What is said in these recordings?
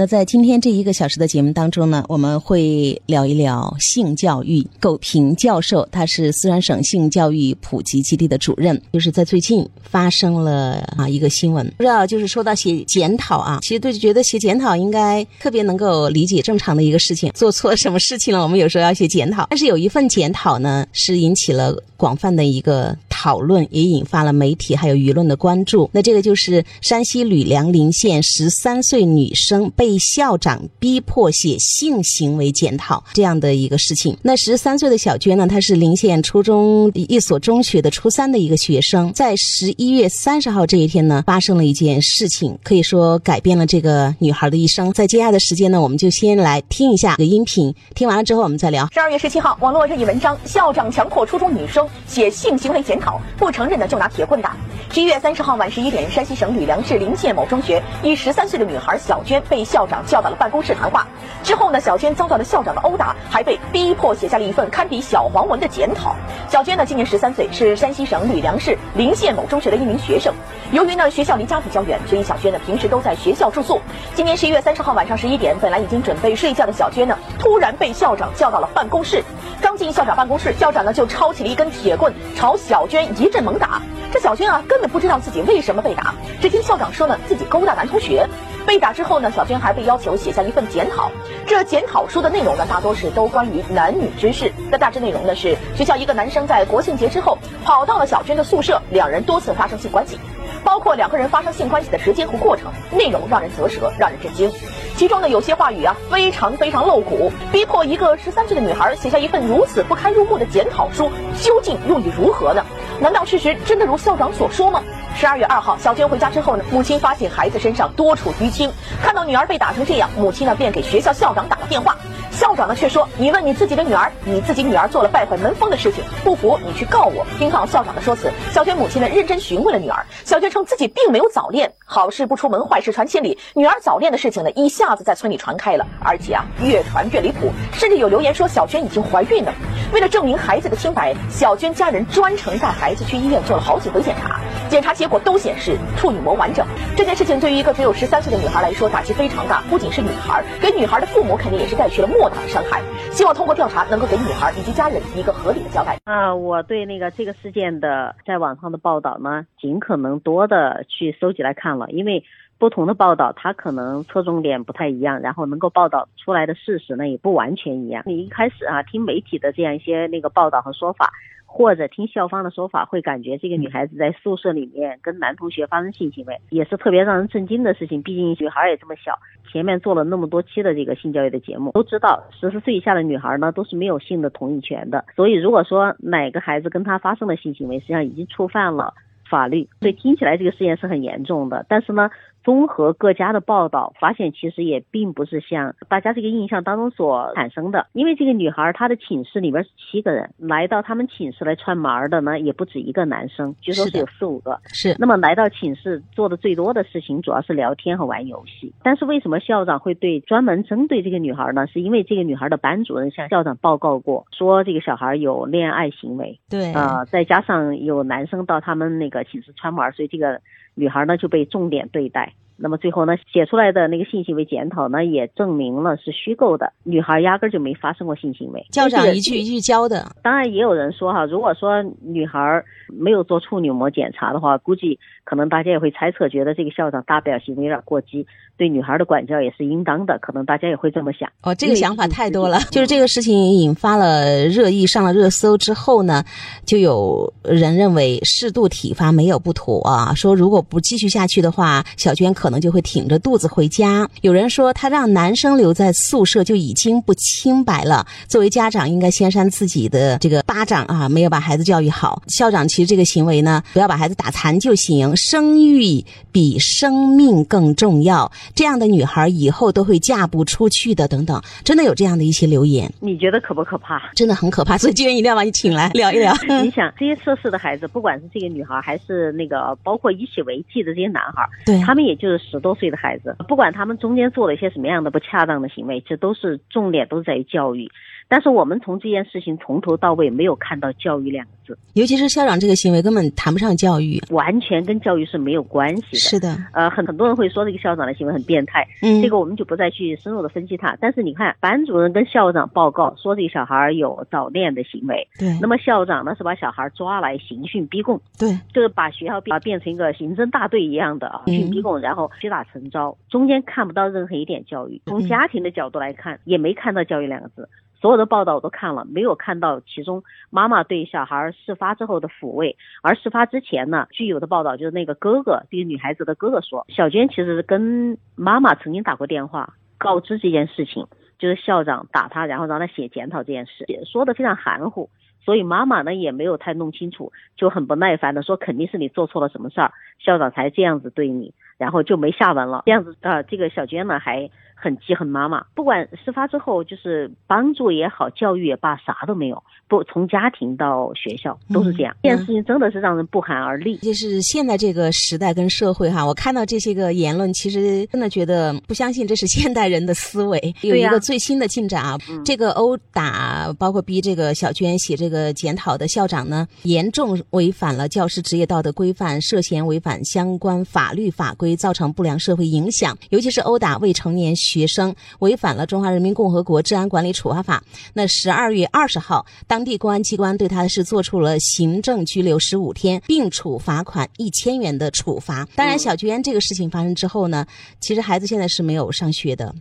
那在今天这一个小时的节目当中呢，我们会聊一聊性教育。苟平教授，他是四川省性教育普及基地的主任，就是在最近发生了啊一个新闻，不知道就是说到写检讨啊，其实对觉得写检讨应该特别能够理解正常的一个事情，做错什么事情了，我们有时候要写检讨。但是有一份检讨呢，是引起了广泛的一个讨论，也引发了媒体还有舆论的关注。那这个就是山西吕梁临县十三岁女生被。校长逼迫写性行为检讨这样的一个事情。那十三岁的小娟呢？她是临县初中一所中学的初三的一个学生。在十一月三十号这一天呢，发生了一件事情，可以说改变了这个女孩的一生。在接下来的时间呢，我们就先来听一下这个音频，听完了之后我们再聊。十二月十七号，网络热议文章：校长强迫初中女生写性行为检讨，不承认的就拿铁棍打。十一月三十号晚十一点，山西省吕梁市临县某中学，一十三岁的女孩小娟被校长叫到了办公室谈话。之后呢，小娟遭到了校长的殴打，还被逼迫写下了一份堪比小黄文的检讨。小娟呢，今年十三岁，是山西省吕梁市临县某中学的一名学生。由于呢学校离家比较远，所以小娟呢平时都在学校住宿。今年十一月三十号晚上十一点，本来已经准备睡觉的小娟呢，突然被校长叫到了办公室。刚进校长办公室，校长呢就抄起了一根铁棍，朝小娟一阵猛打。这小娟啊，根本不知道自己为什么被打。只听校长说呢，自己勾搭男同学。被打之后呢，小娟还被要求写下一份检讨。这检讨书的内容呢，大多是都关于男女之事。那大致内容呢是，学校一个男生在国庆节之后跑到了小娟的宿舍，两人多次发生性关系，包括两个人发生性关系的时间和过程，内容让人啧舌，让人震惊。其中呢，有些话语啊，非常非常露骨，逼迫一个十三岁的女孩写下一份如此不堪入目的检讨书，究竟用意如何呢？难道事实真的如校长所说吗？十二月二号，小娟回家之后呢，母亲发现孩子身上多处淤青，看到女儿被打成这样，母亲呢便给学校校长打了电话。校长呢却说：“你问你自己的女儿，你自己女儿做了败坏门风的事情，不服你去告我。”听到校长的说辞，小娟母亲呢认真询问了女儿。小娟称自己并没有早恋，好事不出门，坏事传千里。女儿早恋的事情呢一下子在村里传开了，而且啊越传越离谱，甚至有留言说小娟已经怀孕了。为了证明孩子的清白，小娟家人专程带孩子去医院做了好几回检查，检查结果都显示处女膜完整。这件事情对于一个只有十三岁的女孩来说打击非常大，不仅是女孩，给女孩的父母肯定也是带去了莫。伤害，希望通过调查能够给女孩以及家人一个合理的交代。啊，我对那个这个事件的在网上的报道呢，尽可能多的去收集来看了，因为不同的报道它可能侧重点不太一样，然后能够报道出来的事实呢也不完全一样。你一开始啊听媒体的这样一些那个报道和说法。或者听校方的说法，会感觉这个女孩子在宿舍里面跟男同学发生性行为，也是特别让人震惊的事情。毕竟女孩也这么小，前面做了那么多期的这个性教育的节目，都知道十四岁以下的女孩呢都是没有性的同意权的。所以如果说哪个孩子跟她发生了性行为，实际上已经触犯了法律。所以听起来这个事件是很严重的，但是呢。综合各家的报道，发现其实也并不是像大家这个印象当中所产生的。因为这个女孩她的寝室里边是七个人，来到他们寝室来串门的呢也不止一个男生，据说是有四五个。是。那么来到寝室做的最多的事情主要是聊天和玩游戏。但是为什么校长会对专门针对这个女孩呢？是因为这个女孩的班主任向校长报告过，说这个小孩有恋爱行为。对。啊，再加上有男生到他们那个寝室串门，所以这个女孩呢就被重点对待。那么最后呢，写出来的那个性行为检讨呢，也证明了是虚构的，女孩压根就没发生过性行为。校长一句一句教的。当然也有人说哈，如果说女孩没有做处女膜检查的话，估计可能大家也会猜测，觉得这个校长大表行为有点过激，对女孩的管教也是应当的，可能大家也会这么想。哦，这个想法太多了。就是这个事情引发了热议，上了热搜之后呢，就有人认为适度体罚没有不妥啊，说如果不继续下去的话，小娟可。可能就会挺着肚子回家。有人说他让男生留在宿舍就已经不清白了。作为家长，应该先扇自己的这个巴掌啊！没有把孩子教育好。校长其实这个行为呢，不要把孩子打残就行。生育比生命更重要。这样的女孩以后都会嫁不出去的。等等，真的有这样的一些留言。你觉得可不可怕？真的很可怕。所以今天一定要把你请来聊一聊。你想，这些涉事的孩子，不管是这个女孩，还是那个包括一起违纪的这些男孩，对他们也就是。十多岁的孩子，不管他们中间做了一些什么样的不恰当的行为，这都是重点，都在于教育。但是我们从这件事情从头到尾没有看到教育两个字，尤其是校长这个行为根本谈不上教育，完全跟教育是没有关系的。是的，呃，很很多人会说这个校长的行为很变态，嗯，这个我们就不再去深入的分析他。但是你看，班主任跟校长报告说这个小孩有早恋的行为，对，那么校长呢是把小孩抓来刑讯逼供，对，就是把学校变变成一个刑侦大队一样的啊，嗯。讯逼供，然后屈打成招，中间看不到任何一点教育。从嗯。家庭的角度来看，也没看到教育两个字。所有的报道我都看了，没有看到其中妈妈对小孩事发之后的抚慰。而事发之前呢，据有的报道，就是那个哥哥，这个女孩子的哥哥说，小娟其实跟妈妈曾经打过电话，告知这件事情，就是校长打她，然后让她写检讨这件事，说的非常含糊。所以妈妈呢也没有太弄清楚，就很不耐烦的说，肯定是你做错了什么事儿，校长才这样子对你，然后就没下文了。这样子啊、呃，这个小娟呢还很记恨妈妈。不管事发之后就是帮助也好，教育也罢，啥都没有。不，从家庭到学校都是这样。嗯这件事情真的是让人不寒而栗。就是现在这个时代跟社会哈，我看到这些个言论，其实真的觉得不相信这是现代人的思维。有一个最新的进展啊，嗯这个殴打包括逼这个小娟写这个检讨的校长呢，严重违反了教师职业道德规范，涉嫌违反相关法律法规，造成不良社会影响，尤其是殴打未成年学生，违反了《中华人民共和国治安管理处罚法》。那十二月二十号，当地公安机关对他是做出了行政拘留十五天，并处罚款一千元的处罚。当然，小娟这个事情发生之后呢，其实孩子现在是没有上学的。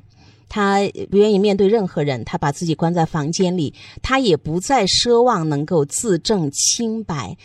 他不愿意面对任何人，他把自己关在房间里，他也不再奢望能够自证清白。